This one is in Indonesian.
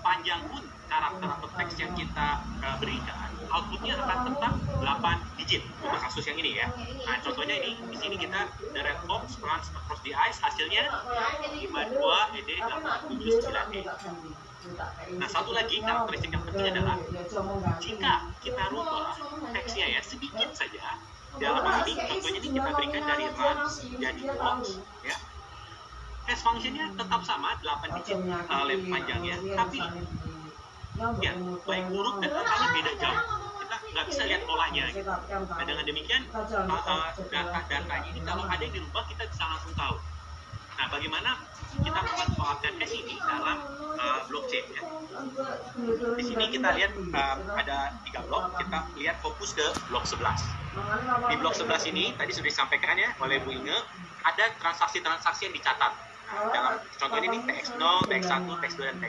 panjang pun karakter atau teks yang kita uh, berikan, outputnya akan tetap 8 digit untuk kasus yang ini ya. Nah, contohnya ini di sini kita the red fox runs across the ice, hasilnya 52 ED 879 E. Nah, satu lagi karakteristik yang penting adalah jika kita rubah teksnya ya sedikit saja dalam hal ini contohnya ini kita berikan dari run jadi box ya hash functionnya tetap sama 8 digit uh, length panjangnya tapi ya baik huruf dan angkanya beda jauh. kita nggak bisa lihat polanya. gitu. nah dengan demikian uh, uh, data-data ini kalau ada yang dirubah kita bisa langsung tahu. Nah bagaimana kita memanfaatkan hash ini dalam uh, blockchain ya? Di sini kita lihat uh, ada tiga blok. Kita lihat fokus ke blok 11 di blok 11 ini tadi sudah disampaikan ya oleh Bu Inge ada transaksi-transaksi yang dicatat dalam contohnya ini TX0, TX1, TX2, dan TX3.